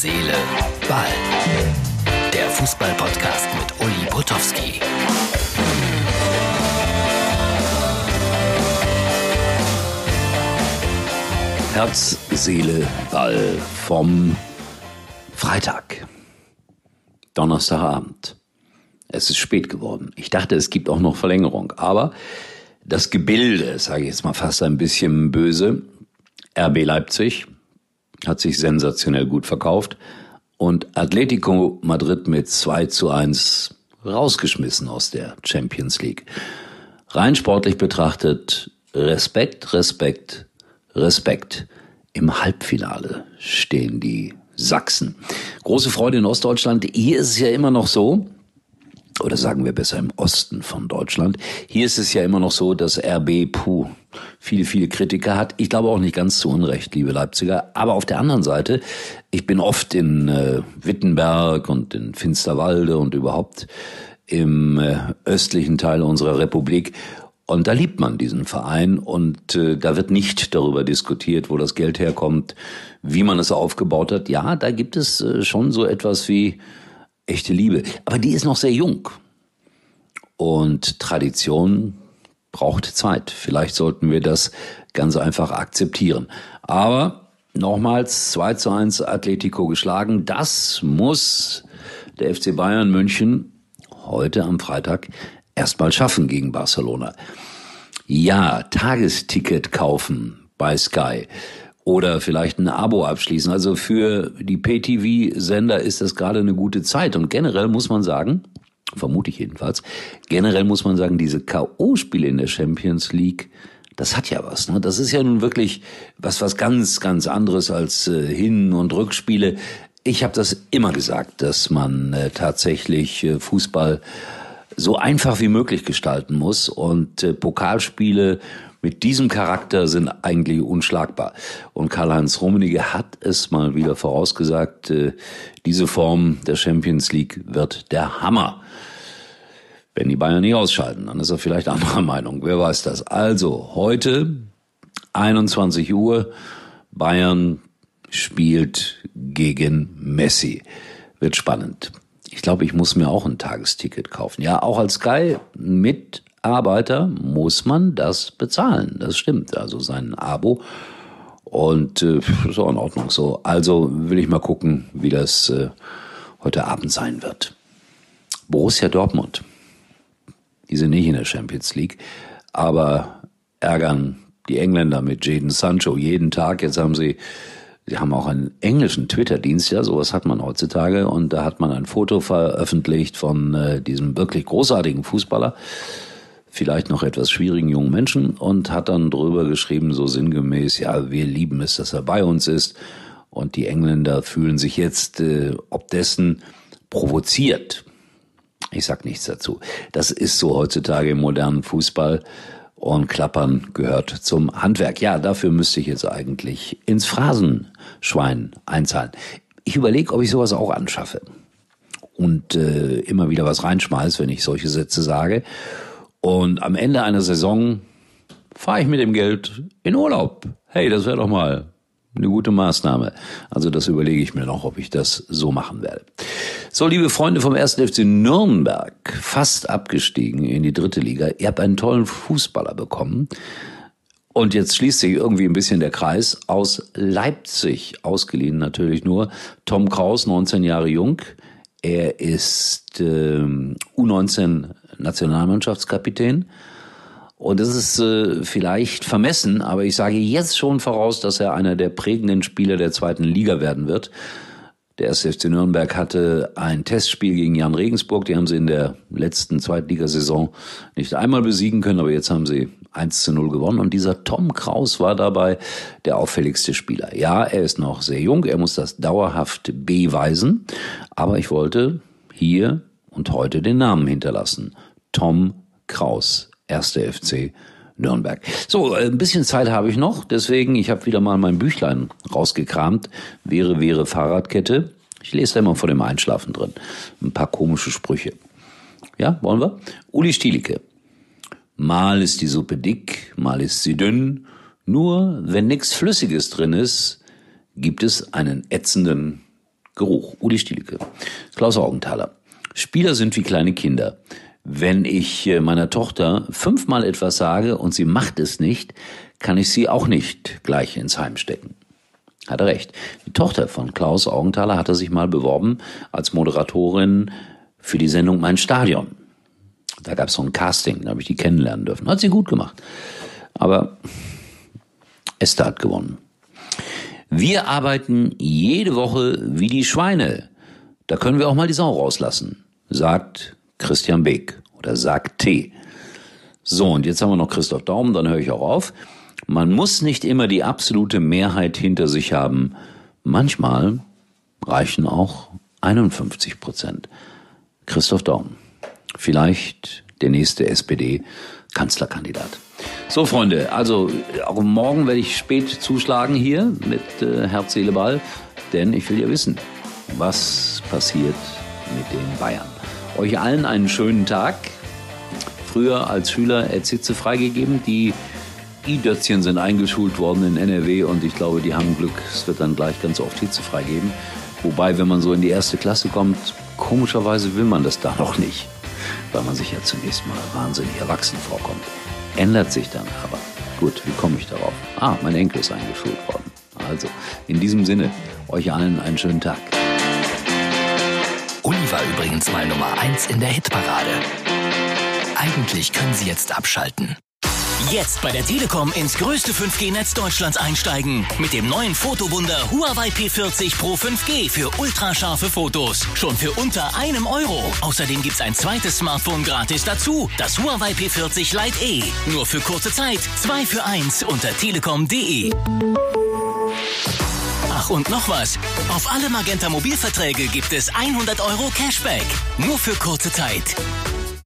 Seele, Ball. Der Fußball-Podcast mit Uli Potowski. Herz, Seele, Ball vom Freitag. Donnerstagabend. Es ist spät geworden. Ich dachte, es gibt auch noch Verlängerung, aber das Gebilde, sage ich jetzt mal fast ein bisschen böse, RB Leipzig hat sich sensationell gut verkauft und Atletico Madrid mit 2 zu 1 rausgeschmissen aus der Champions League. Rein sportlich betrachtet, Respekt, Respekt, Respekt. Im Halbfinale stehen die Sachsen. Große Freude in Ostdeutschland. Hier ist es ja immer noch so, oder sagen wir besser im Osten von Deutschland. Hier ist es ja immer noch so, dass RB puh, viele, viele Kritiker hat. Ich glaube auch nicht ganz zu Unrecht, liebe Leipziger. Aber auf der anderen Seite, ich bin oft in äh, Wittenberg und in Finsterwalde und überhaupt im äh, östlichen Teil unserer Republik. Und da liebt man diesen Verein und äh, da wird nicht darüber diskutiert, wo das Geld herkommt, wie man es aufgebaut hat. Ja, da gibt es äh, schon so etwas wie echte Liebe. Aber die ist noch sehr jung. Und Tradition braucht Zeit. Vielleicht sollten wir das ganz einfach akzeptieren. Aber nochmals 2 zu 1 Atletico geschlagen. Das muss der FC Bayern München heute am Freitag erstmal schaffen gegen Barcelona. Ja, Tagesticket kaufen bei Sky oder vielleicht ein Abo abschließen. Also für die Pay-TV-Sender ist das gerade eine gute Zeit. Und generell muss man sagen, vermute ich jedenfalls, generell muss man sagen, diese K.O.-Spiele in der Champions League, das hat ja was. Ne? Das ist ja nun wirklich was, was ganz, ganz anderes als äh, Hin- und Rückspiele. Ich habe das immer gesagt, dass man äh, tatsächlich äh, Fußball so einfach wie möglich gestalten muss und äh, Pokalspiele mit diesem Charakter sind eigentlich unschlagbar. Und Karl-Heinz Rummenigge hat es mal wieder vorausgesagt, äh, diese Form der Champions League wird der Hammer. Wenn die Bayern nicht ausschalten, dann ist er vielleicht anderer Meinung. Wer weiß das. Also, heute 21 Uhr, Bayern spielt gegen Messi. Wird spannend. Ich glaube, ich muss mir auch ein Tagesticket kaufen. Ja, auch als Sky mit Arbeiter muss man das bezahlen. Das stimmt. Also sein Abo. Und äh, ist auch in Ordnung so. Also will ich mal gucken, wie das äh, heute Abend sein wird. Borussia Dortmund. Die sind nicht in der Champions League, aber ärgern die Engländer mit Jaden Sancho jeden Tag. Jetzt haben sie Sie haben auch einen englischen Twitter-Dienst, ja, sowas hat man heutzutage. Und da hat man ein Foto veröffentlicht von äh, diesem wirklich großartigen Fußballer vielleicht noch etwas schwierigen jungen Menschen und hat dann drüber geschrieben, so sinngemäß, ja, wir lieben es, dass er bei uns ist. Und die Engländer fühlen sich jetzt äh, ob dessen provoziert. Ich sag nichts dazu. Das ist so heutzutage im modernen Fußball. Und Klappern gehört zum Handwerk. Ja, dafür müsste ich jetzt eigentlich ins Phrasenschwein einzahlen. Ich überlege, ob ich sowas auch anschaffe. Und äh, immer wieder was reinschmeiß, wenn ich solche Sätze sage. Und am Ende einer Saison fahre ich mit dem Geld in Urlaub. Hey, das wäre doch mal eine gute Maßnahme. Also das überlege ich mir noch, ob ich das so machen werde. So, liebe Freunde vom 1. FC Nürnberg, fast abgestiegen in die dritte Liga. Ihr habt einen tollen Fußballer bekommen. Und jetzt schließt sich irgendwie ein bisschen der Kreis. Aus Leipzig, ausgeliehen natürlich nur, Tom Kraus, 19 Jahre jung. Er ist äh, U19 Nationalmannschaftskapitän. Und das ist äh, vielleicht vermessen, aber ich sage jetzt schon voraus, dass er einer der prägenden Spieler der zweiten Liga werden wird. Der SFC Nürnberg hatte ein Testspiel gegen Jan Regensburg. Die haben sie in der letzten Zweitligasaison nicht einmal besiegen können, aber jetzt haben sie 1 zu 0 gewonnen. Und dieser Tom Kraus war dabei der auffälligste Spieler. Ja, er ist noch sehr jung, er muss das dauerhaft beweisen. Aber ich wollte hier und heute den Namen hinterlassen. Tom Kraus, 1. FC Nürnberg. So, äh, ein bisschen Zeit habe ich noch, deswegen, ich habe wieder mal mein Büchlein rausgekramt. Wäre, wäre Fahrradkette. Ich lese da immer vor dem Einschlafen drin. Ein paar komische Sprüche. Ja, wollen wir? Uli Stielicke. Mal ist die Suppe dick, mal ist sie dünn. Nur wenn nichts Flüssiges drin ist, gibt es einen ätzenden Geruch. Uli Stielke. Klaus Augenthaler. Spieler sind wie kleine Kinder. Wenn ich äh, meiner Tochter fünfmal etwas sage und sie macht es nicht, kann ich sie auch nicht gleich ins Heim stecken. Hat er recht. Die Tochter von Klaus Augenthaler hatte sich mal beworben als Moderatorin für die Sendung Mein Stadion. Da gab es so ein Casting, da habe ich die kennenlernen dürfen. Hat sie gut gemacht. Aber Esther hat gewonnen. Wir arbeiten jede Woche wie die Schweine. Da können wir auch mal die Sau rauslassen, sagt Christian Beek oder sagt T. So, und jetzt haben wir noch Christoph Daum, dann höre ich auch auf. Man muss nicht immer die absolute Mehrheit hinter sich haben. Manchmal reichen auch 51 Prozent. Christoph Daum. Vielleicht der nächste SPD-Kanzlerkandidat. So, Freunde, also auch morgen werde ich spät zuschlagen hier mit äh, Herz, Seele, Ball, denn ich will ja wissen, was passiert mit den Bayern. Euch allen einen schönen Tag. Früher als Schüler Erzitze freigegeben. Die I-Dötzchen sind eingeschult worden in NRW und ich glaube, die haben Glück. Es wird dann gleich ganz oft Hitze freigeben. Wobei, wenn man so in die erste Klasse kommt, komischerweise will man das da noch nicht, weil man sich ja zunächst mal wahnsinnig erwachsen vorkommt. Ändert sich dann aber. Gut, wie komme ich darauf? Ah, mein Enkel ist eingeschult worden. Also, in diesem Sinne, euch allen einen schönen Tag. Uli war übrigens mal Nummer 1 in der Hitparade. Eigentlich können Sie jetzt abschalten. Jetzt bei der Telekom ins größte 5G-Netz Deutschlands einsteigen. Mit dem neuen Fotowunder Huawei P40 Pro 5G für ultrascharfe Fotos. Schon für unter einem Euro. Außerdem gibt's ein zweites Smartphone gratis dazu. Das Huawei P40 Lite E. Nur für kurze Zeit. Zwei für eins unter telekom.de. Ach und noch was. Auf alle Magenta Mobilverträge gibt es 100 Euro Cashback. Nur für kurze Zeit.